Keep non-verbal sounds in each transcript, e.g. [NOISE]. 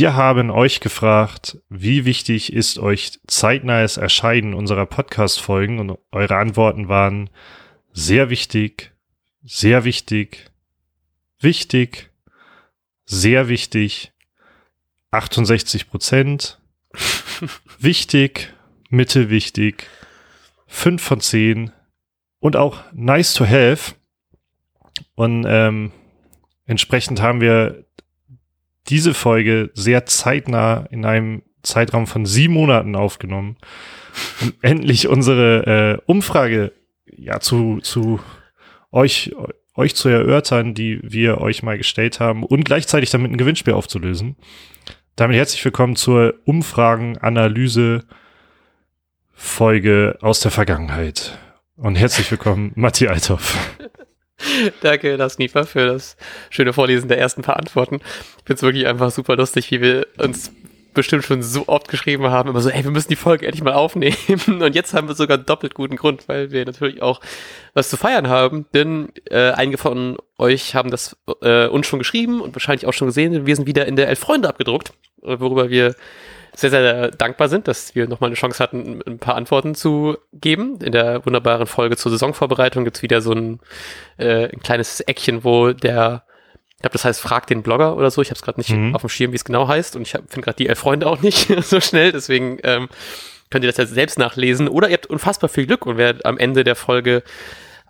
Wir haben euch gefragt, wie wichtig ist euch zeitnahes Erscheinen unserer Podcast-Folgen und eure Antworten waren sehr wichtig, sehr wichtig, wichtig, sehr wichtig, 68 Prozent, [LAUGHS] wichtig, Mitte wichtig, 5 von 10 und auch nice to have. Und ähm, entsprechend haben wir diese Folge sehr zeitnah in einem Zeitraum von sieben Monaten aufgenommen, um [LAUGHS] endlich unsere äh, Umfrage ja zu, zu euch, euch zu erörtern, die wir euch mal gestellt haben und gleichzeitig damit ein Gewinnspiel aufzulösen. Damit herzlich willkommen zur Umfragen-Analyse Folge aus der Vergangenheit. Und herzlich willkommen, Matti Althoff. [LAUGHS] [LAUGHS] Danke, das Niefer, für das schöne Vorlesen der ersten paar Antworten. Ich finde es wirklich einfach super lustig, wie wir uns bestimmt schon so oft geschrieben haben, immer so, ey, wir müssen die Folge endlich mal aufnehmen. [LAUGHS] Und jetzt haben wir sogar doppelt guten Grund, weil wir natürlich auch was zu feiern haben. Denn äh, einige von euch haben das äh, uns schon geschrieben und wahrscheinlich auch schon gesehen. Wir sind wieder in der Elf Freunde abgedruckt, worüber wir sehr, sehr dankbar sind, dass wir nochmal eine Chance hatten, ein paar Antworten zu geben. In der wunderbaren Folge zur Saisonvorbereitung gibt's wieder so ein, äh, ein kleines Eckchen, wo der, ich glaube, das heißt, frag den Blogger oder so. Ich habe es gerade nicht mhm. auf dem Schirm, wie es genau heißt. Und ich finde gerade die elf Freunde auch nicht [LAUGHS] so schnell. Deswegen ähm, könnt ihr das jetzt selbst nachlesen. Oder ihr habt unfassbar viel Glück und werdet am Ende der Folge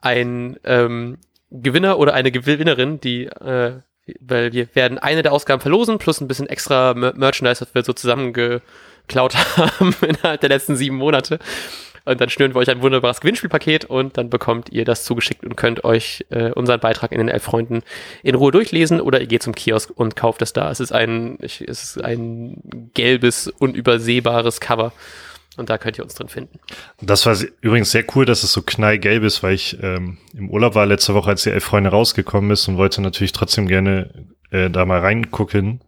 ein ähm, Gewinner oder eine Gewinnerin, die äh, weil wir werden eine der Ausgaben verlosen, plus ein bisschen extra Merchandise, was wir so zusammengeklaut [LAUGHS] haben innerhalb der letzten sieben Monate. Und dann schnüren wir euch ein wunderbares Gewinnspielpaket und dann bekommt ihr das zugeschickt und könnt euch äh, unseren Beitrag in den Elf Freunden in Ruhe durchlesen oder ihr geht zum Kiosk und kauft es da. Es ist ein, es ist ein gelbes, unübersehbares Cover und da könnt ihr uns drin finden. Das war übrigens sehr cool, dass es so knallgelb ist, weil ich ähm, im Urlaub war letzte Woche, als die Elf Freunde rausgekommen ist und wollte natürlich trotzdem gerne äh, da mal reingucken.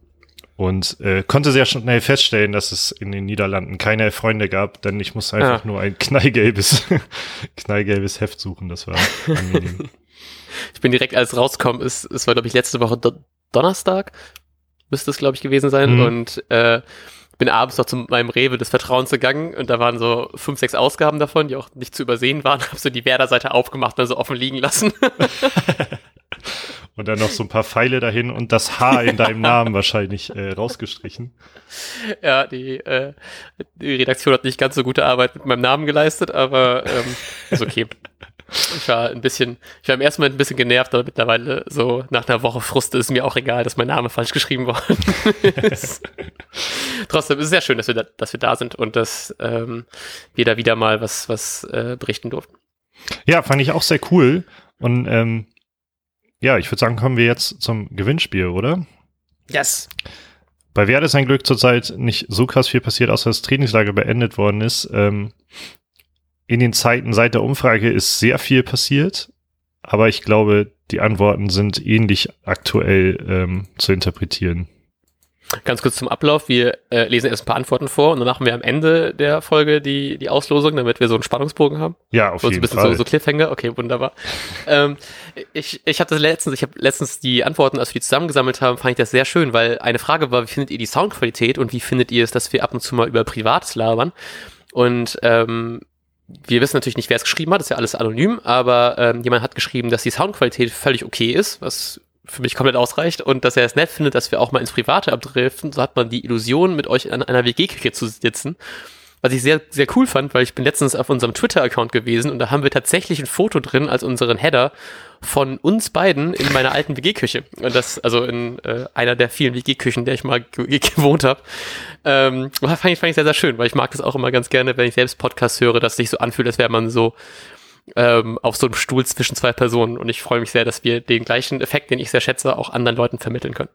Und äh, konnte sehr schnell feststellen, dass es in den Niederlanden keine Elf Freunde gab, denn ich musste einfach ja. nur ein knallgelbes, [LAUGHS] knallgelbes Heft suchen. Das war angenehm. ich bin direkt, als rauskommen ist, es war, glaube ich, letzte Woche Do Donnerstag, müsste es, glaube ich, gewesen sein. Mhm. Und äh, bin abends noch zu meinem Rewe des Vertrauens gegangen und da waren so fünf, sechs Ausgaben davon, die auch nicht zu übersehen waren. [LAUGHS] Hab so die Werder-Seite aufgemacht und so offen liegen lassen. [LAUGHS] und dann noch so ein paar Pfeile dahin und das H in deinem Namen [LAUGHS] wahrscheinlich äh, rausgestrichen. Ja, die, äh, die Redaktion hat nicht ganz so gute Arbeit mit meinem Namen geleistet, aber ähm, ist okay. Ich war ein bisschen, ich war im ersten Moment ein bisschen genervt, aber mittlerweile so nach einer Woche Frust ist mir auch egal, dass mein Name falsch geschrieben worden [LAUGHS] ist. Trotzdem ist es sehr schön, dass wir da, dass wir da sind und dass ähm, wir da wieder mal was, was äh, berichten durften. Ja, fand ich auch sehr cool. Und ähm, ja, ich würde sagen, kommen wir jetzt zum Gewinnspiel, oder? Yes. Bei Werder ist ein Glück zurzeit nicht so krass viel passiert, außer das Trainingslager beendet worden ist. Ähm, in den Zeiten seit der Umfrage ist sehr viel passiert, aber ich glaube, die Antworten sind ähnlich aktuell ähm, zu interpretieren. Ganz kurz zum Ablauf. Wir äh, lesen erst ein paar Antworten vor und dann machen wir am Ende der Folge die, die Auslosung, damit wir so einen Spannungsbogen haben. Ja, auf so jeden ein bisschen Fall. So, so Cliffhanger. Okay, wunderbar. [LAUGHS] ähm, ich ich habe das letztens, ich habe letztens die Antworten, als wir die zusammengesammelt haben, fand ich das sehr schön, weil eine Frage war, wie findet ihr die Soundqualität und wie findet ihr es, dass wir ab und zu mal über Privates labern? Und ähm, wir wissen natürlich nicht, wer es geschrieben hat, das ist ja alles anonym, aber ähm, jemand hat geschrieben, dass die Soundqualität völlig okay ist, was für mich komplett ausreicht und dass er es nett findet, dass wir auch mal ins Private abdriften. So hat man die Illusion, mit euch an einer WG-Küche zu sitzen. Was ich sehr, sehr cool fand, weil ich bin letztens auf unserem Twitter-Account gewesen und da haben wir tatsächlich ein Foto drin als unseren Header von uns beiden in meiner alten WG-Küche. Und das, also in äh, einer der vielen WG-Küchen, der ich mal gewohnt habe. Ähm, fand ich, fand ich sehr, sehr schön, weil ich mag das auch immer ganz gerne, wenn ich selbst Podcasts höre, dass es sich so anfühlt, als wäre man so ähm, auf so einem Stuhl zwischen zwei Personen. Und ich freue mich sehr, dass wir den gleichen Effekt, den ich sehr schätze, auch anderen Leuten vermitteln können.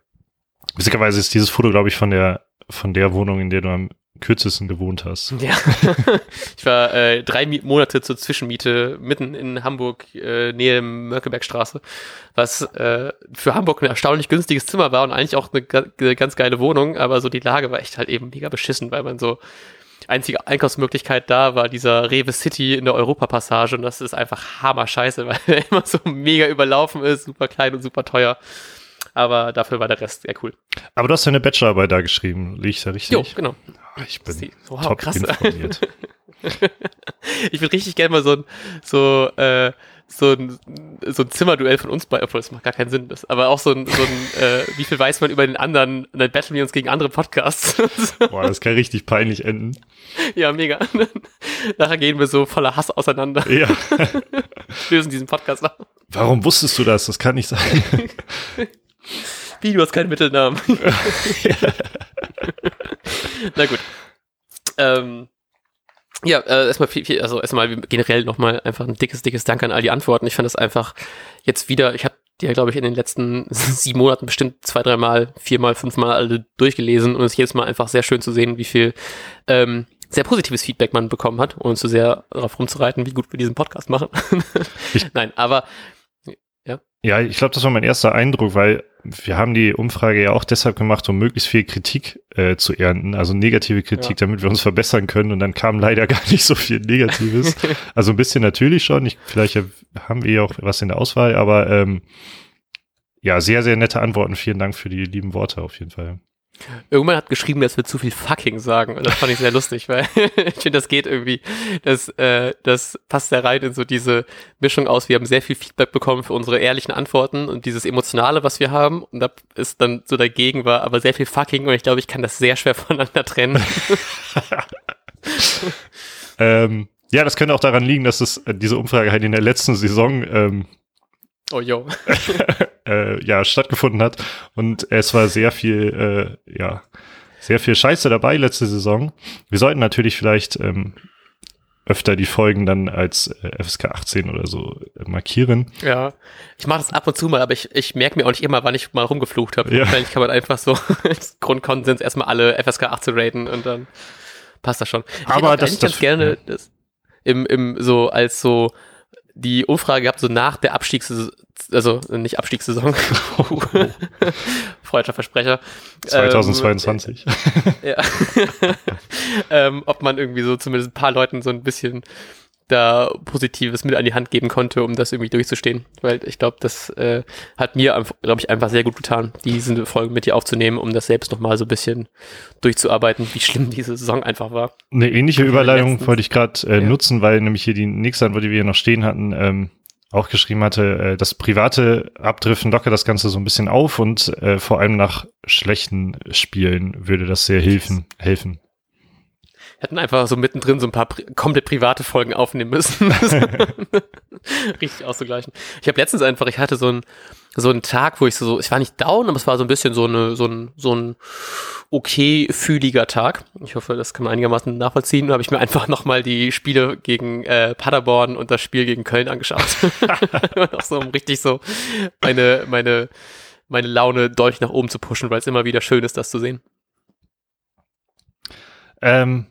Witzigerweise ist dieses Foto, glaube ich, von der, von der Wohnung, in der du am kürzesten gewohnt hast. [LAUGHS] Ja, [LAUGHS] ich war äh, drei Monate zur Zwischenmiete mitten in Hamburg, äh, Nähe Mönckebergstraße, was äh, für Hamburg ein erstaunlich günstiges Zimmer war und eigentlich auch eine, eine ganz geile Wohnung, aber so die Lage war echt halt eben mega beschissen, weil man so einzige Einkaufsmöglichkeit da war dieser Rewe City in der Europapassage und das ist einfach hammer scheiße, [LAUGHS] weil er immer so mega überlaufen ist, super klein und super teuer. Aber dafür war der Rest sehr cool. Aber du hast deine Bachelorarbeit da geschrieben, liege ich da richtig? Jo, genau. Ah, Ich bin wow, top krass. informiert. [LAUGHS] Ich würde richtig gerne mal so ein, so, äh, so ein, so ein Zimmerduell von uns bei, obwohl das macht gar keinen Sinn, das, aber auch so ein, so ein äh, wie viel weiß man über den anderen, dann battlen wir uns gegen andere Podcasts. [LAUGHS] Boah, das kann richtig peinlich enden. ja, mega. [LAUGHS] Nachher gehen wir so voller Hass auseinander, Ja. lösen diesen Podcast ab. Warum wusstest du das? Das kann nicht sein. Wie, du hast keinen Mittelnamen. [LAUGHS] [LAUGHS] Na gut. Ähm, ja, äh, erstmal viel, viel, also erstmal generell nochmal einfach ein dickes, dickes Dank an all die Antworten. Ich fand das einfach jetzt wieder, ich habe die ja, glaube ich, in den letzten [LAUGHS] sieben Monaten bestimmt zwei, dreimal, viermal, fünfmal alle durchgelesen und es ist jedes Mal einfach sehr schön zu sehen, wie viel ähm, sehr positives Feedback man bekommen hat, ohne zu sehr darauf rumzureiten, wie gut wir diesen Podcast machen. Nein, aber Ja, ich glaube, das war mein erster Eindruck, weil wir haben die Umfrage ja auch deshalb gemacht, um möglichst viel Kritik äh, zu ernten, also negative Kritik, Ja. damit wir uns verbessern können. Und dann kam leider [LAUGHS] gar nicht so viel Negatives. [LAUGHS] also ein bisschen natürlich schon. Ich, vielleicht haben wir ja auch was in der Auswahl, aber ähm, ja, sehr, sehr nette Antworten. Vielen Dank für die lieben Worte auf jeden Fall. Irgendwann hat geschrieben, dass wir zu viel fucking sagen. Und das fand ich sehr lustig, weil [LAUGHS] ich finde, das geht irgendwie, das, äh, das passt sehr rein in so diese Mischung aus. Wir haben sehr viel Feedback bekommen für unsere ehrlichen Antworten und dieses Emotionale, was wir haben. Und da ist dann so dagegen war, aber sehr viel fucking. Und ich glaube, ich kann das sehr schwer [LAUGHS] voneinander trennen. [LAUGHS] Ähm, ja, das könnte auch daran liegen, dass es äh, diese Umfrage halt in der letzten Saison ähm, Oh, yo. [LAUGHS] äh, ja, stattgefunden hat. Und es war sehr viel, äh, ja, sehr viel Scheiße dabei letzte Saison. Wir sollten natürlich vielleicht ähm, öfter die Folgen dann als äh, FSK 18 oder so äh, markieren. Ja, ich mache das ab und zu mal, aber ich, ich merke mir auch nicht immer, wann ich mal rumgeflucht habe. Ja. Wahrscheinlich kann man einfach so als [LAUGHS] Grundkonsens erstmal alle FSK 18 raten und dann passt das schon. Ich Aber hätte das- eigentlich das- ganz gerne das im, im so als so die Umfrage gehabt, so nach der Abstiegssaison, also nicht Abstiegssaison, [LAUGHS] freudscher Versprecher. 2022. [LAUGHS] Ja. [LAUGHS] ähm, ob man irgendwie so zumindest ein paar Leuten so ein bisschen da Positives mit an die Hand geben konnte, um das irgendwie durchzustehen. Weil ich glaube, das äh, hat mir, glaube ich, einfach sehr gut getan, diese Folge mit dir aufzunehmen, um das selbst nochmal so ein bisschen durchzuarbeiten, wie schlimm [LAUGHS] diese Saison einfach war. Eine ähnliche Überleitung letztens- wollte ich gerade äh, Ja. nutzen, weil nämlich hier die nächste Antwort, die wir hier noch stehen hatten, ähm, auch geschrieben hatte, äh, das private Abdriften lockert das Ganze so ein bisschen auf und äh, vor allem nach schlechten Spielen würde das sehr helfen. helfen. Hätten einfach so mittendrin so ein paar pri komplett private Folgen aufnehmen müssen. [LAUGHS] Richtig auszugleichen. Ich habe letztens einfach, ich hatte so einen so einen Tag, wo ich so, ich war nicht down, aber es war so ein bisschen so eine so ein so ein okay fühliger Tag. Ich hoffe, das kann man einigermaßen nachvollziehen. Da habe ich mir einfach nochmal die Spiele gegen äh, Paderborn und das Spiel gegen Köln angeschaut. [LAUGHS] Noch so, um richtig so meine meine meine Laune deutlich nach oben zu pushen, weil es immer wieder schön ist, das zu sehen. Ähm,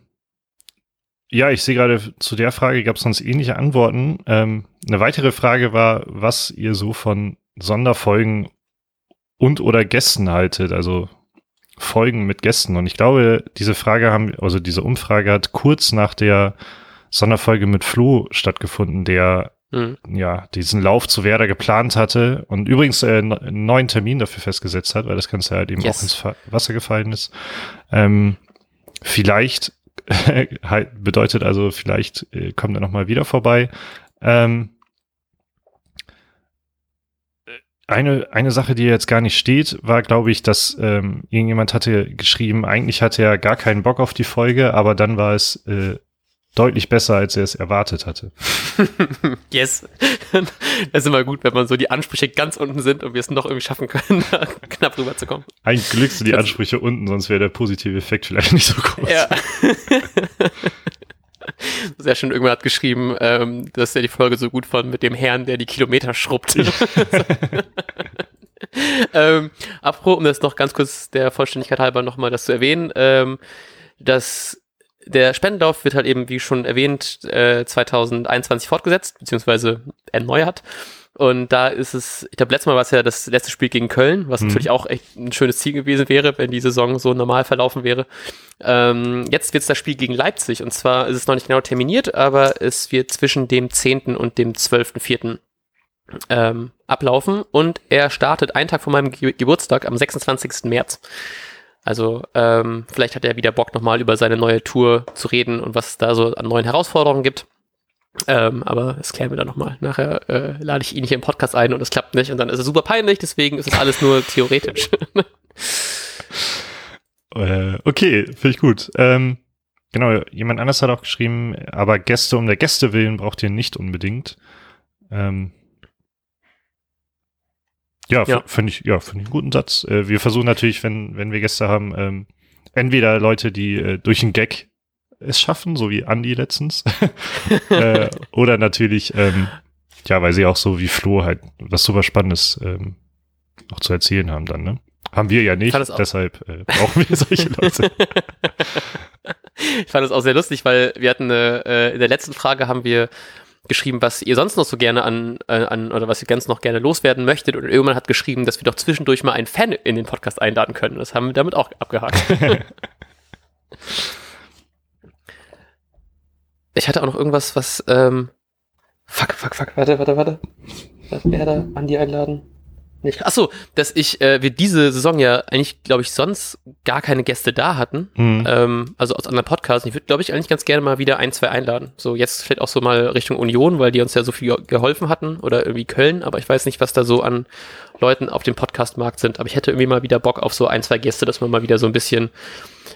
ja, ich sehe gerade zu der Frage gab es sonst ähnliche Antworten. Ähm, eine weitere Frage war, was ihr so von Sonderfolgen und oder Gästen haltet, also Folgen mit Gästen. Und ich glaube, diese Frage haben, also diese Umfrage hat kurz nach der Sonderfolge mit Flo stattgefunden, der Mhm. ja diesen Lauf zu Werder geplant hatte und übrigens äh, einen neuen Termin dafür festgesetzt hat, weil das Ganze halt eben Yes. auch ins Wasser gefallen ist. Ähm, vielleicht [LAUGHS] bedeutet also, vielleicht äh, kommt er nochmal wieder vorbei. Ähm, eine, eine Sache, die jetzt gar nicht steht, war, glaube ich, dass ähm, irgendjemand hatte geschrieben, eigentlich hatte er gar keinen Bock auf die Folge, aber dann war es äh, deutlich besser, als er es erwartet hatte. [LAUGHS] Yes. [LAUGHS] Das ist immer gut, wenn man so die Ansprüche ganz unten sind und wir es noch irgendwie schaffen können, da [LAUGHS] knapp rüberzukommen. Ein Glück sind die Ansprüche unten, sonst wäre der positive Effekt vielleicht nicht so groß. Ja. Sehr schön, irgendwann hat geschrieben, ähm, dass er die Folge so gut fand mit dem Herrn, der die Kilometer schrubbt. ähm, apropos, um das noch ganz kurz der Vollständigkeit halber nochmal das zu erwähnen, ähm, dass der Spendenlauf wird halt eben, wie schon erwähnt, äh, 2021 fortgesetzt, beziehungsweise erneuert. Und da ist es, ich glaube, letztes Mal war es ja das letzte Spiel gegen Köln, was Mhm. natürlich auch echt ein schönes Ziel gewesen wäre, wenn die Saison so normal verlaufen wäre. Ähm, jetzt wird es das Spiel gegen Leipzig und zwar ist es noch nicht genau terminiert, aber es wird zwischen dem 10. und dem 12.4. ähm, ablaufen und er startet einen Tag vor meinem Ge Geburtstag am 26. März. Also ähm, vielleicht hat er wieder Bock nochmal über seine neue Tour zu reden und was es da so an neuen Herausforderungen gibt. Ähm, aber das klären wir dann nochmal. Nachher äh, lade ich ihn hier im Podcast ein und es klappt nicht und dann ist es super peinlich, deswegen ist es alles nur [LAUGHS] theoretisch. [LAUGHS] äh, okay, finde ich gut. Ähm, genau, jemand anders hat auch geschrieben, aber Gäste um der Gäste willen braucht ihr nicht unbedingt. Ähm, ja, ja. finde ich, ja, finde ich einen guten Satz. Äh, wir versuchen natürlich, wenn, wenn wir Gäste haben, ähm, entweder Leute, die äh, durch einen Gag es schaffen, so wie Andy letztens, [LAUGHS] äh, [LAUGHS] oder natürlich, ähm, ja, weil sie auch so wie Flo halt was super Spannendes ähm, auch zu erzählen haben dann, ne? Haben wir ja nicht, deshalb äh, brauchen wir solche [LAUGHS] Leute. ich fand es auch sehr lustig, weil wir hatten eine, äh, in der letzten Frage haben wir geschrieben, was ihr sonst noch so gerne an, äh, an oder was ihr ganz noch gerne loswerden möchtet. Und irgendwann hat geschrieben, dass wir doch zwischendurch mal einen Fan in den Podcast einladen können. Das haben wir damit auch abgehakt. [LAUGHS] ich hatte auch noch irgendwas, was, ähm, fuck, fuck, fuck, warte, warte, warte. Was wäre da? Andi einladen? Nicht. Achso, dass ich, äh, wir diese Saison ja eigentlich, glaube ich, sonst gar keine Gäste da hatten. Mhm. Ähm, also aus anderen Podcasts. Ich würde, glaube ich, eigentlich ganz gerne mal wieder ein, zwei einladen. So jetzt vielleicht auch so mal Richtung Union, weil die uns ja so viel geholfen hatten oder irgendwie Köln, aber ich weiß nicht, was da so an Leuten auf dem Podcastmarkt sind. Aber ich hätte irgendwie mal wieder Bock auf so ein, zwei Gäste, dass man mal wieder so ein bisschen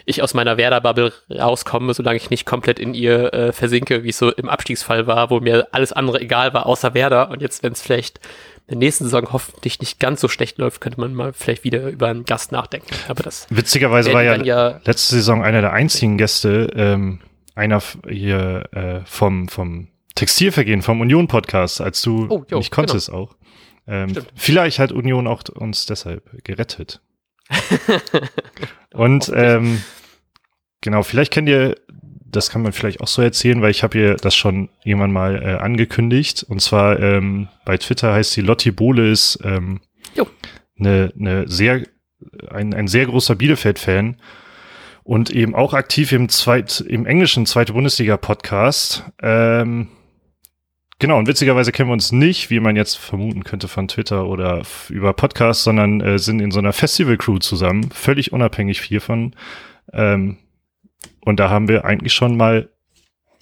ich aus meiner Werder-Bubble rauskomme, solange ich nicht komplett in ihr äh, versinke, wie es so im Abstiegsfall war, wo mir alles andere egal war, außer Werder. Und jetzt, wenn es vielleicht der nächsten Saison hoffentlich nicht ganz so schlecht läuft, könnte man mal vielleicht wieder über einen Gast nachdenken. Aber das Witzigerweise war ja, ja, letzte Saison einer der einzigen Gäste, ähm, einer hier äh, vom, vom Textilvergehen, vom Union-Podcast, als du oh, jo, nicht konntest genau. auch. Ähm, vielleicht hat Union auch uns deshalb gerettet. [LAUGHS] Und ähm, genau, vielleicht kennt ihr das kann man vielleicht auch so erzählen, weil ich habe ihr das schon jemand mal äh, angekündigt. Und zwar ähm, bei Twitter heißt sie Lotti Bohle ist ähm, eine, eine sehr, ein, ein sehr großer Bielefeld-Fan und eben auch aktiv im zweit, im englischen zweite Bundesliga-Podcast. Ähm, genau, und witzigerweise kennen wir uns nicht, wie man jetzt vermuten könnte von Twitter oder über Podcast, sondern äh, sind in so einer Festival-Crew zusammen, völlig unabhängig hiervon. Ähm, und da haben wir eigentlich schon mal,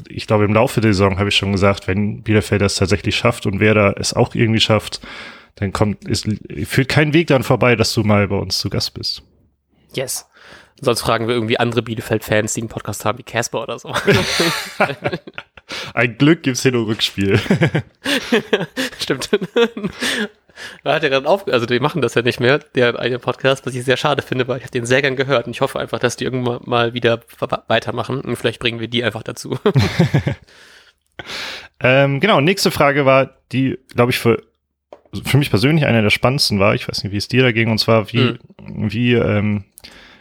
ich glaube, im Laufe der Saison habe ich schon gesagt, wenn Bielefeld das tatsächlich schafft und wer da es auch irgendwie schafft, dann kommt, ist, führt kein Weg dann vorbei, dass du mal bei uns zu Gast bist. Yes. Sonst fragen wir irgendwie andere Bielefeld-Fans, die einen Podcast haben, wie Casper oder so. [LAUGHS] Ein Glück gibt's hier nur Rückspiel. [LAUGHS] Stimmt. Da hat er gerade auf, also die machen das ja nicht mehr, der eine Podcast, was ich sehr schade finde, weil ich habe den sehr gern gehört und ich hoffe einfach, dass die irgendwann mal wieder weitermachen und vielleicht bringen wir die einfach dazu. [LAUGHS] ähm, genau, nächste Frage war, die, glaube ich, für, für mich persönlich eine der spannendsten war. Ich weiß nicht, wie es dir da ging, und zwar, wie, mhm. wie ähm,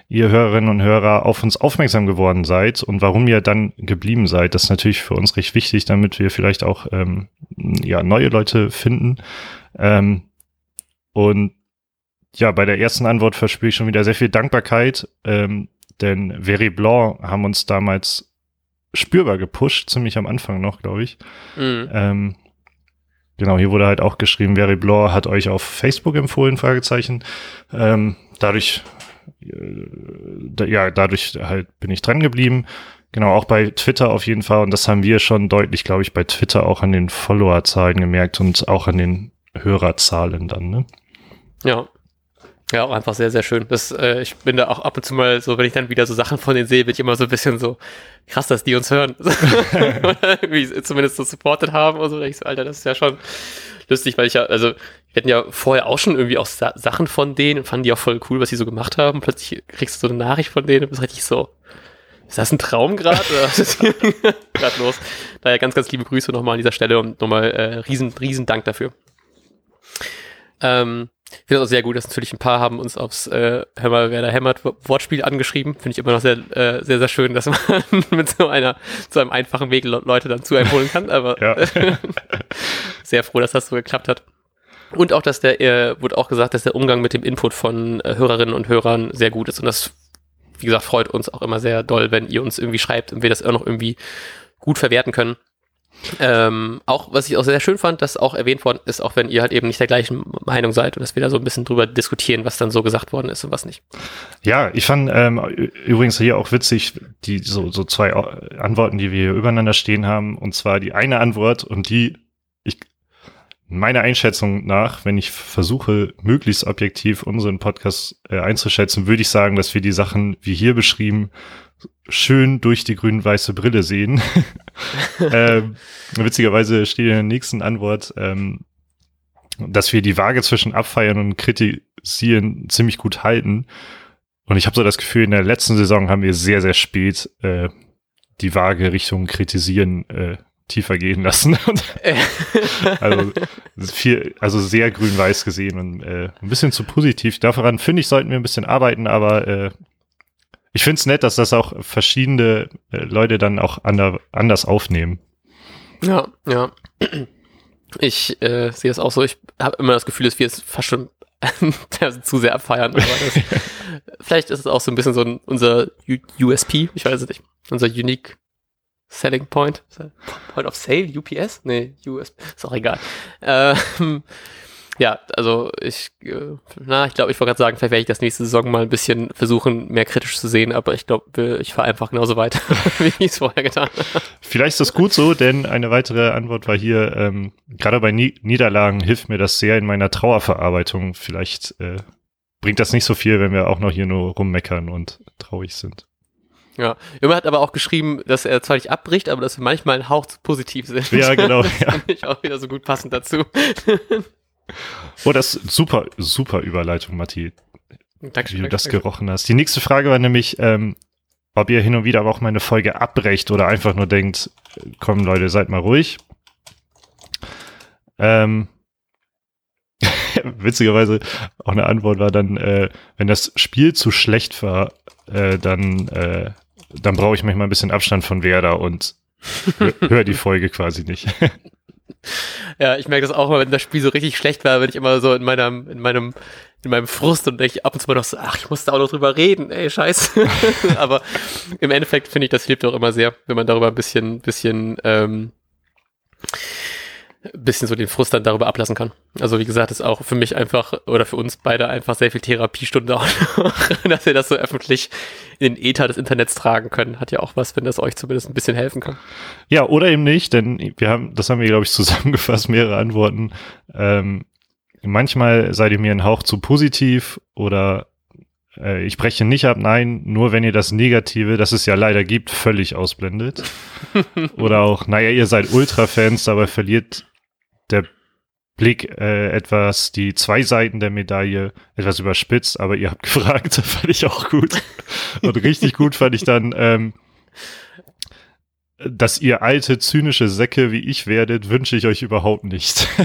ihr Hörerinnen und Hörer auf uns aufmerksam geworden seid und warum ihr dann geblieben seid. Das ist natürlich für uns recht wichtig, damit wir vielleicht auch ähm, ja, neue Leute finden. Ähm, und ja, bei der ersten Antwort verspüre ich schon wieder sehr viel Dankbarkeit, ähm, denn Very Blanc haben uns damals spürbar gepusht, ziemlich am Anfang noch, glaube ich. Mhm. Ähm, genau, hier wurde halt auch geschrieben, Very Blanc hat euch auf Facebook empfohlen, Fragezeichen. Ähm, dadurch, äh, ja, dadurch halt bin ich dran geblieben. Genau, auch bei Twitter auf jeden Fall. Und das haben wir schon deutlich, glaube ich, bei Twitter auch an den Followerzahlen gemerkt und auch an den Hörerzahlen dann, ne? Ja. Ja, auch einfach sehr, sehr schön. Das, äh, ich bin da auch ab und zu mal so, wenn ich dann wieder so Sachen von denen sehe, bin ich immer so ein bisschen so krass, dass die uns hören. [LAUGHS] Oder irgendwie zumindest so supported haben und so. ich so, Alter, das ist ja schon lustig, weil ich ja, also, wir hatten ja vorher auch schon irgendwie auch Sa Sachen von denen und fanden die auch voll cool, was sie so gemacht haben. Plötzlich kriegst du so eine Nachricht von denen und bist richtig so, ist das ein Traum gerade? [LAUGHS] gerade los? Daher ganz, ganz liebe Grüße nochmal an dieser Stelle und nochmal äh, riesen, riesen Dank dafür. Ähm, ich finde es auch sehr gut, dass natürlich ein paar haben uns aufs äh, Hör mal, wer da hämmert Wortspiel angeschrieben. Finde ich immer noch sehr, äh, sehr, sehr schön, dass man [LAUGHS] mit so einer, so einem einfachen Weg Leute dann zu einem holen kann. Aber [LAUGHS] sehr froh, dass das so geklappt hat. Und auch, dass der, äh, wurde auch gesagt, dass der Umgang mit dem Input von äh, Hörerinnen und Hörern sehr gut ist. Und das, wie gesagt, freut uns auch immer sehr doll, wenn ihr uns irgendwie schreibt und wir das auch noch irgendwie gut verwerten können. Ähm, auch, was ich auch sehr schön fand, dass auch erwähnt worden ist, auch wenn ihr halt eben nicht der gleichen Meinung seid und dass wir da so ein bisschen drüber diskutieren, was dann so gesagt worden ist und was nicht. Ja, ich fand ähm, übrigens hier auch witzig, die so, so zwei Antworten, die wir hier übereinander stehen haben. Und zwar die eine Antwort und die, ich, meiner Einschätzung nach, wenn ich versuche, möglichst objektiv unseren Podcast äh, einzuschätzen, würde ich sagen, dass wir die Sachen wie hier beschrieben schön durch die grün-weiße Brille sehen. [LAUGHS] ähm, witzigerweise steht in der nächsten Antwort, ähm, dass wir die Waage zwischen Abfeiern und Kritisieren ziemlich gut halten. Und ich habe so das Gefühl, in der letzten Saison haben wir sehr, sehr spät äh, die Waage Richtung Kritisieren äh, tiefer gehen lassen. [LAUGHS] also viel, also sehr grün-weiß gesehen und äh, ein bisschen zu positiv. Daran finde ich, sollten wir ein bisschen arbeiten, aber äh, ich finde es nett, dass das auch verschiedene äh, Leute dann auch ander, anders aufnehmen. Ja, ja. Ich äh, sehe es auch so. Ich habe immer das Gefühl, dass wir es fast schon [LAUGHS] zu sehr abfeiern. Aber das, [LAUGHS] vielleicht ist es auch so ein bisschen so ein, unser U USP, ich weiß es nicht. Unser Unique Selling Point. Point of Sale, UPS? Nee, USP. Ist auch egal. Ähm, ja, also ich, äh, na, ich glaube, ich wollte gerade sagen, vielleicht werde ich das nächste Saison mal ein bisschen versuchen, mehr kritisch zu sehen, aber ich glaube, ich fahre einfach genauso weiter, [LAUGHS] wie ich es vorher getan habe. Vielleicht ist das gut so, denn eine weitere Antwort war hier, ähm, gerade bei Ni Niederlagen hilft mir das sehr in meiner Trauerverarbeitung. Vielleicht äh, bringt das nicht so viel, wenn wir auch noch hier nur rummeckern und traurig sind. Ja, Jürgen hat aber auch geschrieben, dass er zwar nicht abbricht, aber dass wir manchmal ein Hauch zu positiv sind. Ja, genau. [LAUGHS] das ja. finde ich auch wieder so gut passend dazu. Oh, das ist super, super Überleitung, Matti. Dankeschön, wie du das gerochen hast. Die nächste Frage war nämlich, ähm, ob ihr hin und wieder aber auch mal eine Folge abbrecht oder einfach nur denkt, komm Leute, seid mal ruhig. Ähm, [LAUGHS] witzigerweise auch eine Antwort war dann, äh, wenn das Spiel zu schlecht war, äh, dann, äh, dann brauche ich manchmal ein bisschen Abstand von Werder und [LAUGHS] höre die Folge quasi nicht. [LAUGHS] [LAUGHS] Ja, ich merke das auch mal, wenn das Spiel so richtig schlecht war, bin ich immer so in meinem, in meinem, in meinem Frust und denke ab und zu mal noch so, ach, ich muss da auch noch drüber reden, ey, scheiße. [LAUGHS] Aber im Endeffekt finde ich, das hilft auch immer sehr, wenn man darüber ein bisschen, bisschen, ähm, bisschen so den Frust dann darüber ablassen kann. Also wie gesagt, ist auch für mich einfach oder für uns beide einfach sehr viel Therapiestunde auch [LAUGHS] dass wir das so öffentlich in den Ether des Internets tragen können. Hat ja auch was, wenn das euch zumindest ein bisschen helfen kann. Ja, oder eben nicht, denn wir haben, das haben wir, glaube ich, zusammengefasst, mehrere Antworten. Ähm, manchmal seid ihr mir ein Hauch zu positiv oder äh, ich breche nicht ab, nein, nur wenn ihr das Negative, das es ja leider gibt, völlig ausblendet. [LAUGHS] oder auch, naja, ihr seid Ultra-Fans, dabei verliert der Blick äh, etwas die zwei Seiten der Medaille etwas überspitzt, aber ihr habt [LAUGHS] gefragt, fand ich auch gut. Und richtig gut fand ich dann, ähm, dass ihr alte, zynische Säcke wie ich werdet, wünsche ich euch überhaupt nicht. [LAUGHS]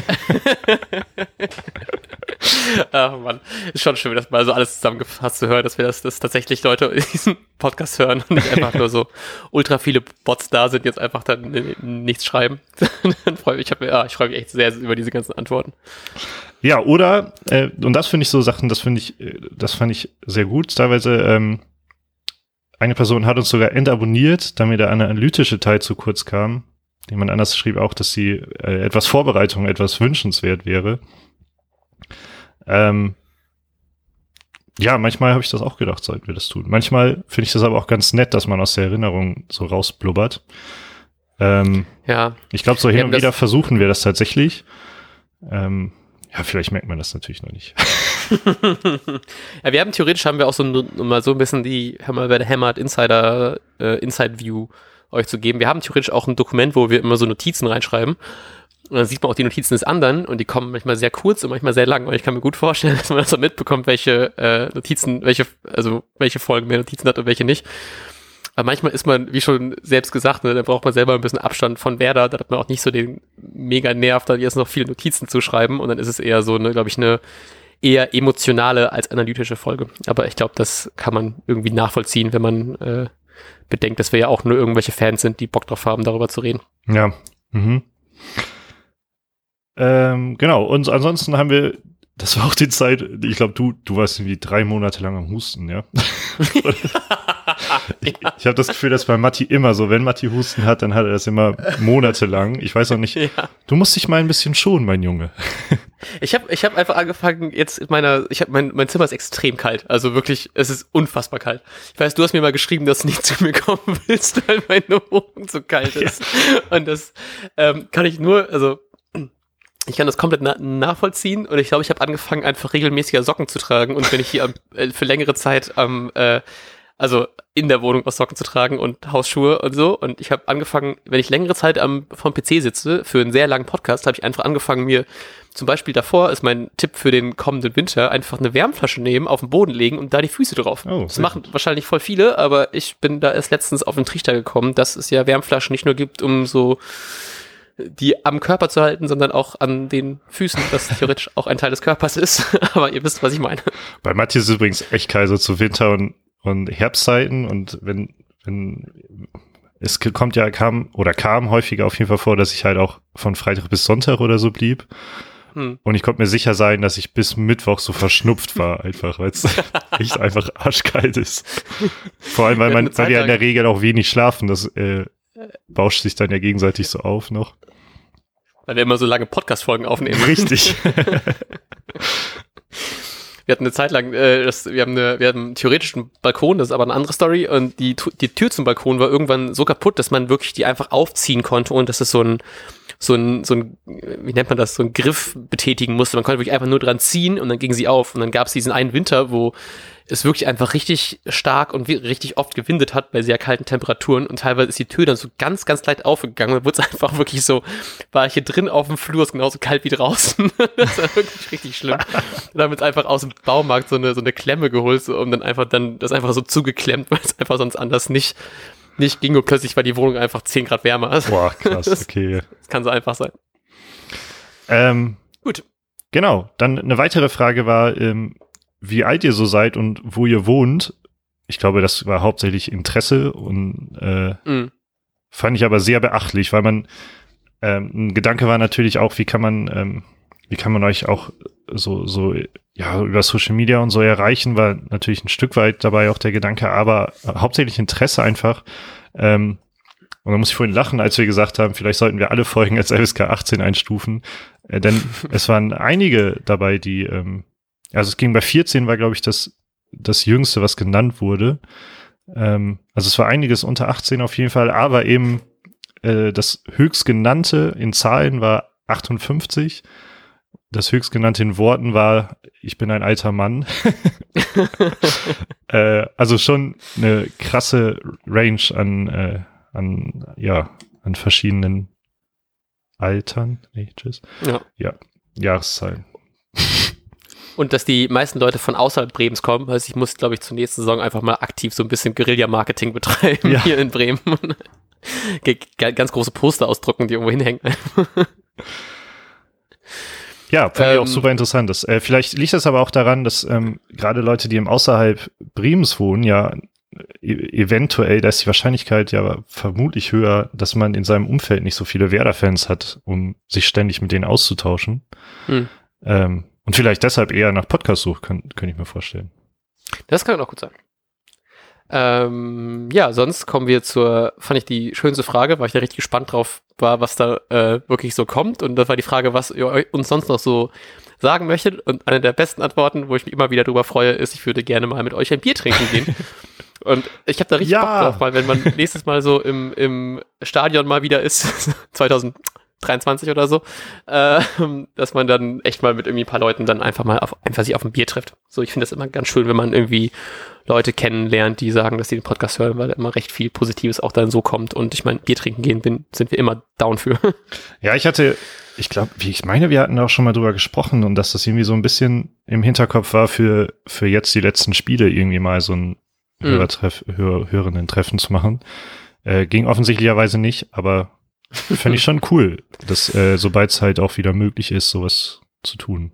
Ach man, ist schon schön, das mal so alles zusammengefasst zu hören, dass wir das, dass tatsächlich Leute [LAUGHS] in diesem Podcast hören und nicht einfach nur so ultra viele Bots da sind, jetzt einfach dann nichts schreiben. [LAUGHS] dann freue ich, mich, ja, ich freue mich echt sehr über diese ganzen Antworten. Ja, oder, äh, und das finde ich so Sachen, das finde ich, äh, das fand ich sehr gut. Teilweise, ähm, eine Person hat uns sogar entabonniert, damit der analytische Teil zu kurz kam. Jemand anders schrieb auch, dass sie äh, etwas Vorbereitung etwas wünschenswert wäre. Ähm, ja, manchmal habe ich das auch gedacht, sollten wir das tun. Manchmal finde ich das aber auch ganz nett, dass man aus der Erinnerung so rausblubbert. Ähm, ja. Ich glaube, so hin und wieder versuchen wir das tatsächlich. Ähm, ja, vielleicht merkt man das natürlich noch nicht. [LAUGHS] ja, wir haben theoretisch haben wir auch so ein, mal so ein bisschen die Hammer bei der Hammered Insider äh, Inside View euch zu geben. Wir haben theoretisch auch ein Dokument, wo wir immer so Notizen reinschreiben. Und dann sieht man auch die Notizen des anderen und die kommen manchmal sehr kurz und manchmal sehr lang. Und ich kann mir gut vorstellen, [LAUGHS] dass man das so mitbekommt, welche äh, Notizen, welche, also welche Folgen mehr Notizen hat und welche nicht. Aber manchmal ist man, wie schon selbst gesagt, ne, da braucht man selber ein bisschen Abstand von Werder. Da hat man auch nicht so den mega Nerv, da jetzt noch viele Notizen zu schreiben. Und dann ist es eher so, ne, glaube ich, eine eher emotionale als analytische Folge. Aber ich glaube, das kann man irgendwie nachvollziehen, wenn man äh, bedenkt, dass wir ja auch nur irgendwelche Fans sind, die Bock drauf haben, darüber zu reden. Ja. Mhm. Ähm, genau. Und ansonsten haben wir das war auch die Zeit, ich glaube, du, du warst irgendwie drei Monate lang am Husten, ja? [LAUGHS] [LAUGHS] [LAUGHS] [LAUGHS] ich ich habe das Gefühl, dass bei Matti immer so, wenn Matti Husten hat, dann hat er das immer monatelang. Ich weiß auch nicht. Ja. Du musst dich mal ein bisschen schonen, mein Junge. Ich habe ich hab einfach angefangen, jetzt in meiner, ich habe mein, mein Zimmer ist extrem kalt. Also wirklich, es ist unfassbar kalt. Ich weiß, du hast mir mal geschrieben, dass du nicht zu mir kommen willst, weil meine Wohnung so kalt ist. Ja. Und das ähm, kann ich nur, also ich kann das komplett na nachvollziehen und ich glaube, ich habe angefangen, einfach regelmäßiger Socken zu tragen und wenn ich hier am, äh, für längere Zeit am, äh, also in der Wohnung aus Socken zu tragen und Hausschuhe und so und ich habe angefangen, wenn ich längere Zeit am vom PC sitze für einen sehr langen Podcast, habe ich einfach angefangen, mir zum Beispiel davor ist mein Tipp für den kommenden Winter einfach eine Wärmflasche nehmen, auf den Boden legen und da die Füße drauf. Oh, das machen gut. wahrscheinlich voll viele, aber ich bin da erst letztens auf den Trichter gekommen, dass es ja Wärmflaschen nicht nur gibt, um so die am Körper zu halten, sondern auch an den Füßen, das [LAUGHS] theoretisch auch ein Teil des Körpers ist. [LAUGHS] Aber ihr wisst, was ich meine. Bei Matthias ist übrigens echt kalt, zu Winter- und, und Herbstzeiten. Und wenn, wenn es kommt ja, kam oder kam häufiger auf jeden Fall vor, dass ich halt auch von Freitag bis Sonntag oder so blieb. Hm. Und ich konnte mir sicher sein, dass ich bis Mittwoch so verschnupft war, einfach, weil es [LAUGHS] echt einfach arschkalt ist. Vor allem, weil man, weil wir in der Regel auch wenig schlafen. Das äh, bauscht sich dann ja gegenseitig so auf noch. Weil wir immer so lange Podcast-Folgen aufnehmen. Richtig. [LAUGHS] wir hatten eine Zeit lang, äh, das, wir, haben eine, wir haben einen theoretischen Balkon, das ist aber eine andere Story. Und die, die Tür zum Balkon war irgendwann so kaputt, dass man wirklich die einfach aufziehen konnte und das ist so ein, so ein, so ein, wie nennt man das, so ein Griff betätigen musste. Man konnte wirklich einfach nur dran ziehen und dann ging sie auf. Und dann gab es diesen einen Winter, wo es wirklich einfach richtig stark und richtig oft gewindet hat bei sehr kalten Temperaturen und teilweise ist die Tür dann so ganz, ganz leicht aufgegangen und wurde es [LAUGHS] einfach wirklich so, war ich hier drin auf dem Flur, ist genauso kalt wie draußen. [LAUGHS] das war wirklich richtig schlimm. Und wird einfach aus dem Baumarkt so eine, so eine Klemme geholt und dann einfach dann, das einfach so zugeklemmt, [LAUGHS] weil es einfach sonst anders nicht, nicht ging und plötzlich war die Wohnung einfach 10 Grad wärmer. Boah, krass, [LAUGHS] okay. Das kann so einfach sein. Ähm, Gut. Genau, dann eine weitere Frage war, ähm, wie alt ihr so seid und wo ihr wohnt. Ich glaube, das war hauptsächlich Interesse und äh, mhm. fand ich aber sehr beachtlich, weil man ähm, ein Gedanke war natürlich auch, wie kann man ähm, wie kann man euch auch so so ja über Social Media und so erreichen, war natürlich ein Stück weit dabei auch der Gedanke, aber hauptsächlich Interesse einfach. Ähm, und da muss ich vorhin lachen, als wir gesagt haben, vielleicht sollten wir alle Folgen als LSK 18 einstufen, äh, denn [LAUGHS] es waren einige dabei, die ähm, also es ging bei 14, war, glaube ich, das, das Jüngste, was genannt wurde. Ähm, also es war einiges unter 18 auf jeden Fall, aber eben äh, das höchstgenannte in Zahlen war 58. Das höchstgenannte in Worten war, ich bin ein alter Mann. [LAUGHS] [LAUGHS] äh, also schon eine krasse Range an, äh, an, ja, an verschiedenen Altern, Ages. Ja. ja, Jahreszahlen. [LAUGHS] Und dass die meisten Leute von außerhalb Bremens kommen. Also ich muss, glaube ich, zur nächsten Saison einfach mal aktiv so ein bisschen Guerilla-Marketing betreiben ja. hier in Bremen. Ganz große Poster ausdrucken, die irgendwo hinhängen. Ja, fand ähm, ich auch ähm, super interessant. Das, äh, vielleicht liegt das aber auch daran, dass ähm, gerade Leute, die im außerhalb Bremens wohnen, ja e eventuell, da ist die Wahrscheinlichkeit ja vermutlich höher, dass man in seinem Umfeld nicht so viele Werder-Fans hat, um sich ständig mit denen auszutauschen. Hm. Ähm, und vielleicht deshalb eher nach Podcast sucht, könnte ich mir vorstellen. Das kann auch gut sein. Ähm, ja, sonst kommen wir zur, fand ich die schönste Frage, weil ich da richtig gespannt drauf war, was da äh, wirklich so kommt. Und das war die Frage, was ihr uns sonst noch so sagen möchtet. Und eine der besten Antworten, wo ich mich immer wieder drüber freue, ist, ich würde gerne mal mit euch ein Bier trinken gehen. [LAUGHS] Und ich habe da richtig ja. Bock drauf, weil wenn man nächstes Mal so im, im Stadion mal wieder ist, [LAUGHS] 2000, 23 oder so, äh, dass man dann echt mal mit irgendwie ein paar Leuten dann einfach mal auf, einfach sich auf ein Bier trifft. So, ich finde das immer ganz schön, wenn man irgendwie Leute kennenlernt, die sagen, dass sie den Podcast hören, weil da immer recht viel Positives auch dann so kommt. Und ich meine, Bier trinken gehen bin, sind wir immer down für. [LAUGHS] Ja, ich hatte, ich glaube, wie ich meine, wir hatten auch schon mal drüber gesprochen und dass das irgendwie so ein bisschen im Hinterkopf war für, für jetzt die letzten Spiele irgendwie mal so ein mhm. Hörertreff, Hör, Hörenden-Treffen zu machen. Äh, ging offensichtlicherweise nicht, aber Fände ich schon cool, dass äh, sobald es halt auch wieder möglich ist, sowas zu tun.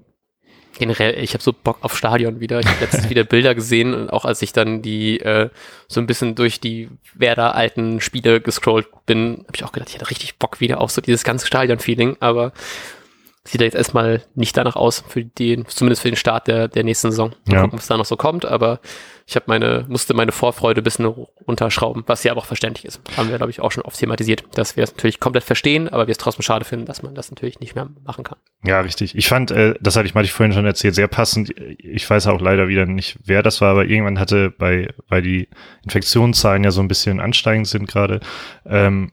Generell, ich habe so Bock auf Stadion wieder. Ich habe letztens [LAUGHS] wieder Bilder gesehen und auch als ich dann die äh, so ein bisschen durch die Werder alten Spiele gescrollt bin, habe ich auch gedacht, ich hatte richtig Bock wieder auf so dieses ganze Stadion-Feeling, aber sieht er jetzt erstmal nicht danach aus, für den, zumindest für den Start der, der nächsten Saison. Mal Ja. gucken, was da noch so kommt, aber ich habe meine, musste meine Vorfreude ein bisschen runterschrauben, was ja aber auch verständlich ist. Haben wir, glaube ich, auch schon oft thematisiert, dass wir es natürlich komplett verstehen, aber wir es trotzdem schade finden, dass man das natürlich nicht mehr machen kann. Ja, richtig. Ich fand, äh, das hatte ich mal vorhin schon erzählt, sehr passend. Ich weiß auch leider wieder nicht, wer das war, aber irgendwann hatte bei, weil die Infektionszahlen ja so ein bisschen ansteigend sind gerade, ähm,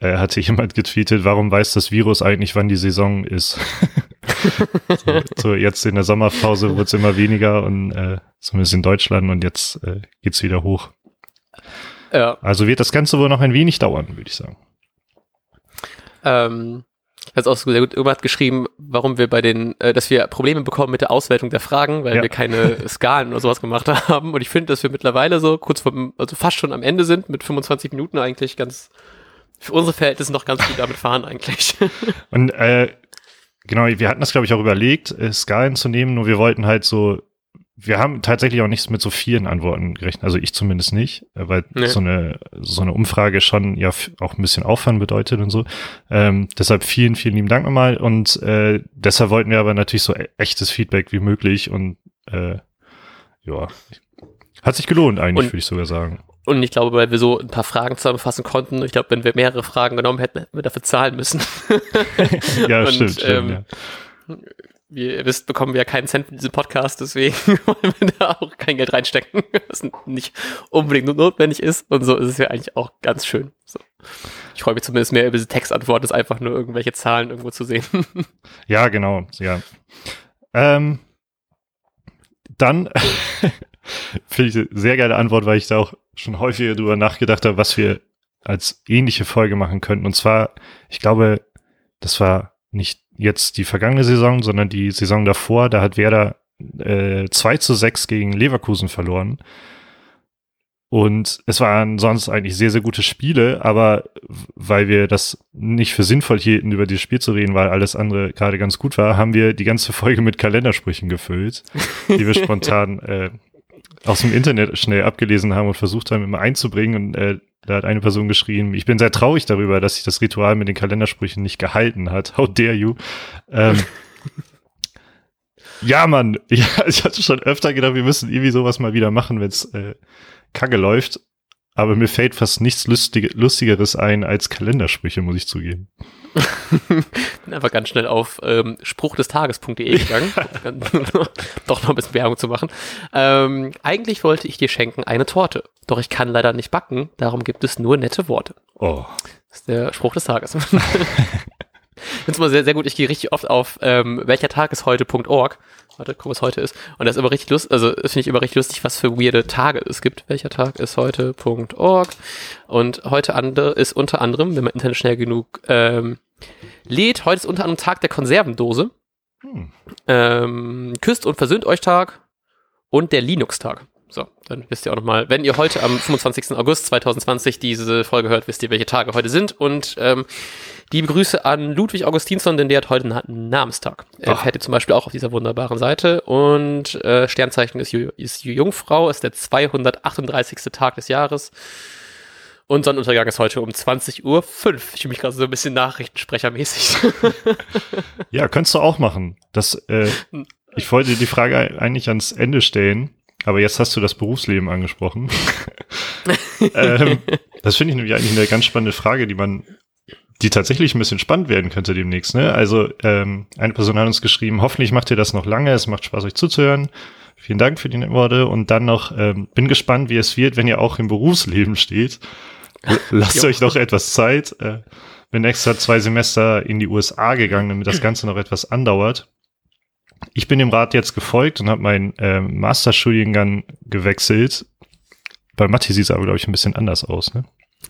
äh, hatte jemand getweetet, warum weiß das Virus eigentlich, wann die Saison ist? [LAUGHS] so, so jetzt in der Sommerpause wurde es immer weniger und äh, zumindest in Deutschland und jetzt äh, geht's wieder hoch. Ja, Also wird das Ganze wohl noch ein wenig dauern, würde ich sagen. ähm, das ist auch sehr gut. Irgendwann hat geschrieben, warum wir bei den, äh, dass wir Probleme bekommen mit der Auswertung der Fragen, weil Ja. wir keine Skalen oder sowas gemacht [LAUGHS] haben. Und ich finde, dass wir mittlerweile so kurz vor, also fast schon am Ende sind, mit 25 Minuten eigentlich ganz, für unsere Verhältnisse noch ganz gut damit fahren eigentlich. [LAUGHS] Und äh, genau, wir hatten das, glaube ich, auch überlegt, äh, Skalen zu nehmen, nur wir wollten halt so, wir haben tatsächlich auch nichts mit so vielen Antworten gerechnet, also ich zumindest nicht, äh, weil Nee. so eine so eine Umfrage schon ja auch ein bisschen Aufwand bedeutet und so. Ähm, deshalb vielen, vielen lieben Dank nochmal und äh, deshalb wollten wir aber natürlich so e- echtes Feedback wie möglich und äh, ja, hat sich gelohnt eigentlich, Und- würde ich sogar sagen. Und ich glaube, weil wir so ein paar Fragen zusammenfassen konnten, ich glaube, wenn wir mehrere Fragen genommen hätten, hätten wir dafür zahlen müssen. [LAUGHS] Ja, Und, stimmt, ähm, ja. Wie ihr wisst, bekommen wir ja keinen Cent für diesen Podcast, deswegen [LAUGHS] wollen wir da auch kein Geld reinstecken, [LAUGHS] was nicht unbedingt notwendig ist. Und so ist es ja eigentlich auch ganz schön. So. Ich freue mich zumindest mehr über diese Textantworten, als einfach nur irgendwelche Zahlen irgendwo zu sehen. Ja, genau, ja. Ähm, dann finde ich eine sehr geile Antwort, weil ich da auch schon häufiger drüber nachgedacht habe, was wir als ähnliche Folge machen könnten. Und zwar, ich glaube, das war nicht jetzt die vergangene Saison, sondern die Saison davor. Da hat Werder äh, 2 zu 6 gegen Leverkusen verloren. Und es waren sonst eigentlich sehr, sehr gute Spiele, aber weil wir das nicht für sinnvoll hielten, über dieses Spiel zu reden, weil alles andere gerade ganz gut war, haben wir die ganze Folge mit Kalendersprüchen gefüllt, die wir [LAUGHS] spontan äh, aus dem Internet schnell abgelesen haben und versucht haben, immer einzubringen. Und äh, da hat eine Person geschrien, ich bin sehr traurig darüber, dass sich das Ritual mit den Kalendersprüchen nicht gehalten hat. How dare you? Ähm, [LAUGHS] ja, Mann, [LAUGHS] ja, ich hatte schon öfter gedacht, wir müssen irgendwie sowas mal wieder machen, wenn es äh, kacke läuft. Aber mir fällt fast nichts Lustige, Lustigeres ein als Kalendersprüche, muss ich zugeben. [LAUGHS] Bin einfach ganz schnell auf ähm, spruchdestages.de gegangen, [LAUGHS] um [LAUGHS] doch noch ein bisschen Werbung zu machen. Ähm, eigentlich wollte ich dir schenken eine Torte, doch ich kann leider nicht backen, darum gibt es nur nette Worte. Oh, Das ist der Spruch des Tages. finde es mal sehr, sehr gut. Ich gehe richtig oft auf ähm, welcher Guck, was heute ist. Und das ist immer richtig lustig, also finde ich immer richtig lustig, was für weirde Tage es gibt. Welcher Tag ist heute.org? Und heute andere ist unter anderem, wenn man Internet schnell genug ähm, lädt, heute ist unter anderem Tag der Konservendose. hm. Ähm, küsst und versöhnt euch Tag und der Linux-Tag. So, dann wisst ihr auch nochmal, wenn ihr heute am 25. August 2020 diese Folge hört, wisst ihr, welche Tage heute sind. Und ähm, liebe Grüße an Ludwig Augustinsson, denn der hat heute einen Namenstag. Er hätte zum Beispiel auch auf dieser wunderbaren Seite. Und äh, Sternzeichen ist, ist Jungfrau, ist der 238. Tag des Jahres. Und Sonnenuntergang ist heute um 20.05 Uhr. Ich fühle mich gerade so ein bisschen nachrichtensprechermäßig. Ja, könntest du auch machen. Das, äh, [LAUGHS] ich wollte die Frage eigentlich ans Ende stellen, aber jetzt hast du das Berufsleben angesprochen. [LAUGHS] ähm, das finde ich nämlich eigentlich eine ganz spannende Frage, die man, die tatsächlich ein bisschen spannend werden könnte demnächst. Ne? Also ähm, eine Person hat uns geschrieben, hoffentlich macht ihr das noch lange, es macht Spaß, euch zuzuhören. Vielen Dank für die Worte und dann noch, ähm, bin gespannt, wie es wird, wenn ihr auch im Berufsleben steht. [LAUGHS] Lasst euch noch etwas Zeit. Äh, bin extra zwei Semester in die USA gegangen, damit das Ganze noch etwas andauert. Ich bin dem Rat jetzt gefolgt und habe meinen ähm, Masterstudiengang gewechselt. Bei Mathe sieht es aber, glaube ich, ein bisschen anders aus. Ne?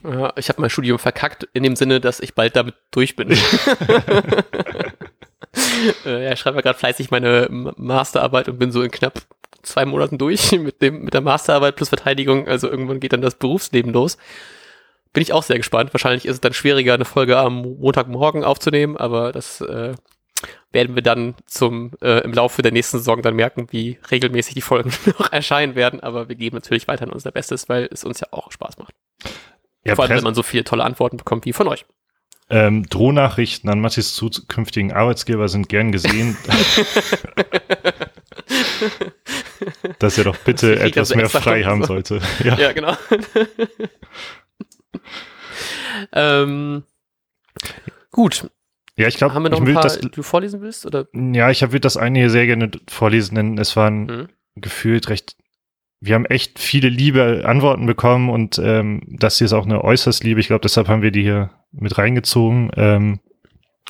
Ja, ich habe mein Studium verkackt, in dem Sinne, dass ich bald damit durch bin. [LAUGHS] [LAUGHS] äh, ja, ich schreibe ja gerade fleißig meine Masterarbeit und bin so in knapp zwei Monaten durch [LAUGHS] mit, dem, mit der Masterarbeit plus Verteidigung. Also irgendwann geht dann das Berufsleben los. Bin ich auch sehr gespannt. Wahrscheinlich ist es dann schwieriger, eine Folge am Montagmorgen aufzunehmen, aber das äh, werden wir dann zum äh, im Laufe der nächsten Saison dann merken, wie regelmäßig die Folgen [LAUGHS] noch erscheinen werden. Aber wir geben natürlich weiterhin unser Bestes, weil es uns ja auch Spaß macht. Ja, Vor allem, wenn man so viele tolle Antworten bekommt wie von euch. Ähm, Drohnachrichten an Mathis zukünftigen Arbeitsgeber sind gern gesehen. [LAUGHS] dass er doch bitte etwas mehr frei haben so. sollte. [LAUGHS] Ja, ja genau. ähm, gut. Ja, ich glaube, haben wir noch ein paar, das, du vorlesen willst? Oder? Ja, ich würde das eine hier sehr gerne vorlesen, denn es waren mhm. gefühlt recht wir haben echt viele liebe Antworten bekommen und ähm, das hier ist auch eine äußerst liebe. Ich glaube, deshalb haben wir die hier mit reingezogen. Ähm,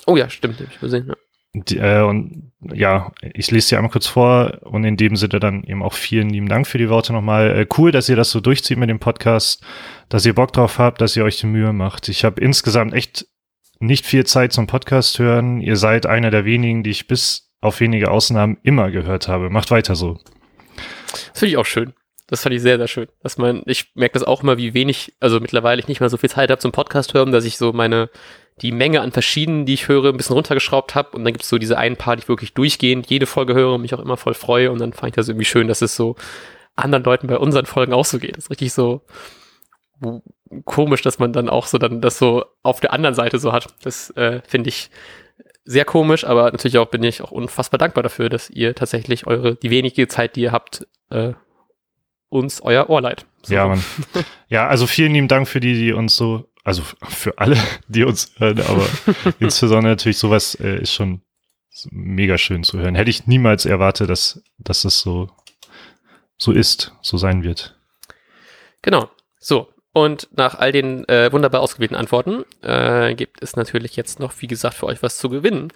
oh ja, stimmt, habe ich gesehen. Ja. Die, äh, und ja, ich lese sie einmal kurz vor und in dem Sinne dann eben auch vielen lieben Dank für die Worte nochmal. Äh, cool, dass ihr das so durchzieht mit dem Podcast, dass ihr Bock drauf habt, dass ihr euch die Mühe macht. Ich habe insgesamt echt nicht viel Zeit zum Podcast hören. Ihr seid einer der wenigen, die ich bis auf wenige Ausnahmen immer gehört habe. Macht weiter so. Das finde ich auch schön. Das fand ich sehr, sehr schön. Dass man, ich merke das auch immer, wie wenig, also mittlerweile ich nicht mehr so viel Zeit habe zum Podcast hören, dass ich so meine, die Menge an verschiedenen, die ich höre, ein bisschen runtergeschraubt habe. Und dann gibt es so diese einen paar, die ich wirklich durchgehend jede Folge höre und mich auch immer voll freue. Und dann fand ich das irgendwie schön, dass es so anderen Leuten bei unseren Folgen auch so geht. Das ist richtig so komisch, dass man dann auch so dann das so auf der anderen Seite so hat. Das äh, finde ich sehr komisch, aber natürlich auch bin ich auch unfassbar dankbar dafür, dass ihr tatsächlich eure, die wenige Zeit, die ihr habt, äh, uns euer Ohr leiht. So. Ja, Mann. Ja, also vielen lieben Dank für die, die uns so, also für alle, [LAUGHS] die uns hören, aber [LAUGHS] insbesondere natürlich sowas äh, ist schon mega schön zu hören. Hätte ich niemals erwartet, dass, dass das so, so ist, so sein wird. Genau. So. Und nach all den äh, wunderbar ausgewählten Antworten äh, gibt es natürlich jetzt noch, wie gesagt, für euch was zu gewinnen.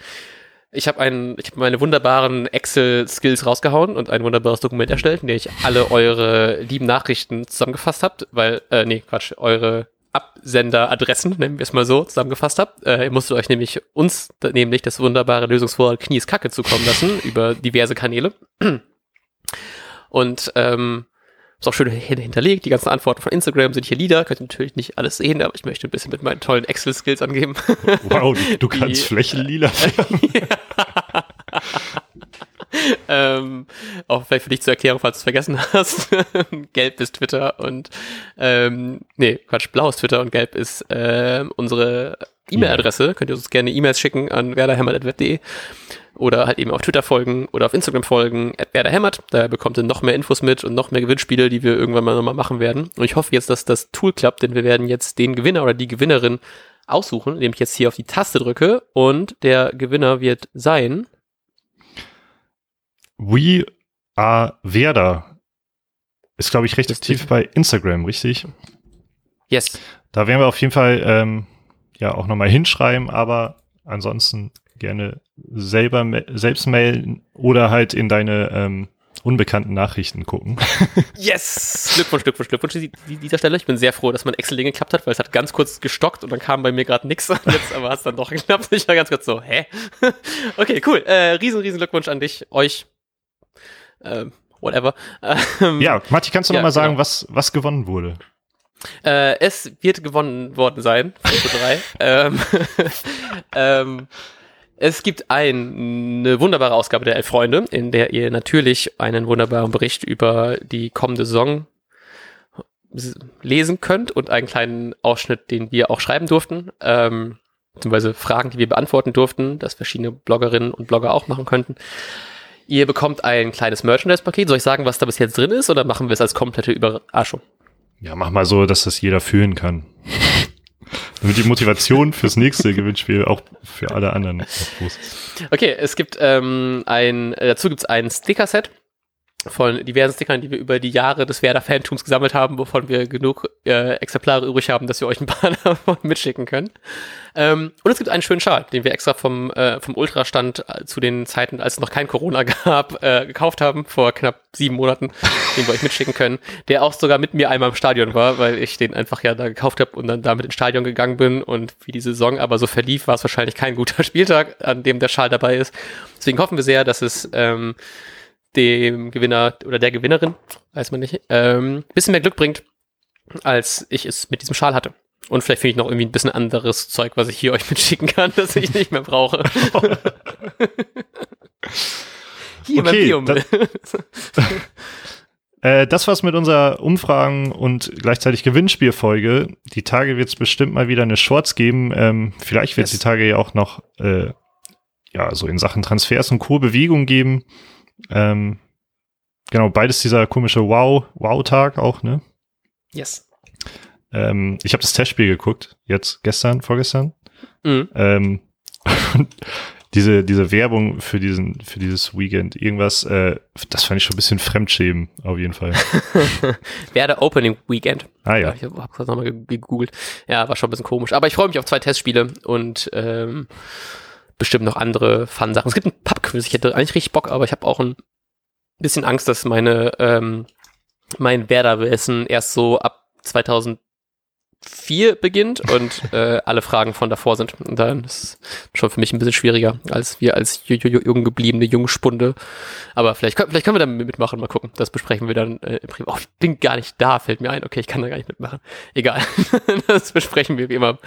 Ich habe einen, ich habe meine wunderbaren Excel-Skills rausgehauen und ein wunderbares Dokument erstellt, in dem ich alle eure lieben Nachrichten zusammengefasst habt, weil, äh, nee, Quatsch, eure Absenderadressen, nennen wir es mal so, zusammengefasst habt. Äh, ihr musstet euch nämlich uns nämlich das wunderbare Lösungswort Knies Kacke zukommen lassen [LAUGHS] über diverse Kanäle. Und ähm, ist auch schön hinterlegt. Die ganzen Antworten von Instagram sind hier Lieder. Könnt ihr natürlich nicht alles sehen, aber ich möchte ein bisschen mit meinen tollen Excel-Skills angeben. [LAUGHS] Wow, du, du kannst Die, Flächenlila [LAUGHS] ähm, auch vielleicht für dich zur Erklärung, falls du es vergessen hast. [LAUGHS] gelb ist Twitter und ähm, nee, Quatsch, blau ist Twitter und gelb ist äh, unsere E-Mail-Adresse. Könnt ihr uns gerne E-Mails schicken an werderhämmert.web.de oder halt eben auf Twitter folgen oder auf Instagram folgen, werderhämmert. Da bekommt ihr noch mehr Infos mit und noch mehr Gewinnspiele, die wir irgendwann mal nochmal machen werden. Und ich hoffe jetzt, dass das Tool klappt, denn wir werden jetzt den Gewinner oder die Gewinnerin aussuchen, indem ich jetzt hier auf die Taste drücke und der Gewinner wird sein. We are Werder. Ist, glaube ich, recht aktiv bei Instagram, richtig? Yes. Da werden wir auf jeden Fall ähm, ja auch nochmal hinschreiben, aber ansonsten gerne selber selbst mailen oder halt in deine ähm, unbekannten Nachrichten gucken. [LAUGHS] yes! Glückwunsch, Glückwunsch, Glückwunsch an dieser Stelle. Ich bin sehr froh, dass mein Excel-Ding geklappt hat, weil es hat ganz kurz gestockt und dann kam bei mir gerade nichts. [LAUGHS] Jetzt aber hat es dann doch geklappt. Ich war ganz kurz so, hä? [LAUGHS] okay, cool. Äh, riesen, riesen Glückwunsch an dich, euch. Ähm, whatever. Ähm, ja, Matti, kannst du ja, noch mal sagen, genau. was, was gewonnen wurde? Äh, es wird gewonnen worden sein, 5 zu 3. [LAUGHS] ähm, [LAUGHS] ähm, es gibt ein, eine wunderbare Ausgabe der Elf Freunde, in der ihr natürlich einen wunderbaren Bericht über die kommende Saison lesen könnt und einen kleinen Ausschnitt, den wir auch schreiben durften, ähm, beziehungsweise Fragen, die wir beantworten durften, das verschiedene Bloggerinnen und Blogger auch machen könnten. Ihr bekommt ein kleines Merchandise-Paket. Soll ich sagen, was da bis jetzt drin ist, oder machen wir es als komplette Überraschung? Ja, mach mal so, dass das jeder fühlen kann. [LAUGHS] Damit die Motivation fürs nächste Gewinnspiel auch für alle anderen groß ist. Okay, es gibt ähm, ein, äh, dazu gibt es ein Sticker-Set von diversen Stickern, die wir über die Jahre des Werder-Fantums gesammelt haben, wovon wir genug äh, Exemplare übrig haben, dass wir euch ein paar davon mitschicken können. Ähm, und es gibt einen schönen Schal, den wir extra vom, äh, vom Ultrastand äh, zu den Zeiten, als es noch kein Corona [LAUGHS] gab, äh, gekauft haben, vor knapp sieben Monaten, den wir euch mitschicken können, der auch sogar mit mir einmal im Stadion war, weil ich den einfach ja da gekauft habe und dann damit ins Stadion gegangen bin und wie die Saison aber so verlief, war es wahrscheinlich kein guter [LAUGHS] Spieltag, an dem der Schal dabei ist. Deswegen hoffen wir sehr, dass es ähm, dem Gewinner oder der Gewinnerin, weiß man nicht, ähm, bisschen mehr Glück bringt, als ich es mit diesem Schal hatte. Und vielleicht finde ich noch irgendwie ein bisschen anderes Zeug, was ich hier [LAUGHS] euch mitschicken kann, das ich nicht mehr brauche. [LAUGHS] hier okay, beim Biomüll. [LAUGHS] Äh, das war's mit unserer Umfragen und gleichzeitig Gewinnspielfolge. Die Tage wird es bestimmt mal wieder eine Shorts geben. Ähm, vielleicht wird es die Tage ja auch noch äh, ja, so in Sachen Transfers und Co. Bewegung geben. Ähm, genau, beides dieser komische Wow, Wow-Tag auch, ne? Yes. Ähm, ich habe das Testspiel geguckt, jetzt gestern, vorgestern. Mhm. Ähm, [LAUGHS] diese, diese Werbung für diesen, für dieses Weekend, irgendwas, äh, das fand ich schon ein bisschen Fremdschämen, auf jeden Fall. [LAUGHS] Werde Opening Weekend. Ah ja. Ich habe hab gerade nochmal ge- gegoogelt. Ja, war schon ein bisschen komisch. Aber ich freue mich auf zwei Testspiele und ähm, bestimmt noch andere Fun-Sachen. Es gibt ein Pub-Quiz. Ich hätte eigentlich richtig Bock, aber ich habe auch ein bisschen Angst, dass meine ähm, mein Werder-Wissen erst so ab 2004 beginnt und [LAUGHS] äh, alle Fragen von davor sind. Und dann ist es schon für mich ein bisschen schwieriger als wir als ju- ju- jung gebliebene Jungspunde. Aber vielleicht, können- vielleicht können wir da mitmachen, mal gucken. Das besprechen wir dann äh, im Privat. Oh, ich bin gar nicht da, fällt mir ein. Okay, ich kann da gar nicht mitmachen. Egal. [LAUGHS] das besprechen wir wie immer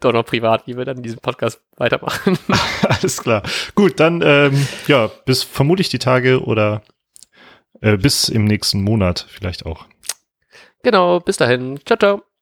doch noch privat, wie wir dann diesen Podcast weitermachen. [LAUGHS] Alles klar. Gut, dann ähm, ja, bis vermutlich die Tage oder äh, bis im nächsten Monat vielleicht auch. genau, bis dahin. Ciao, ciao.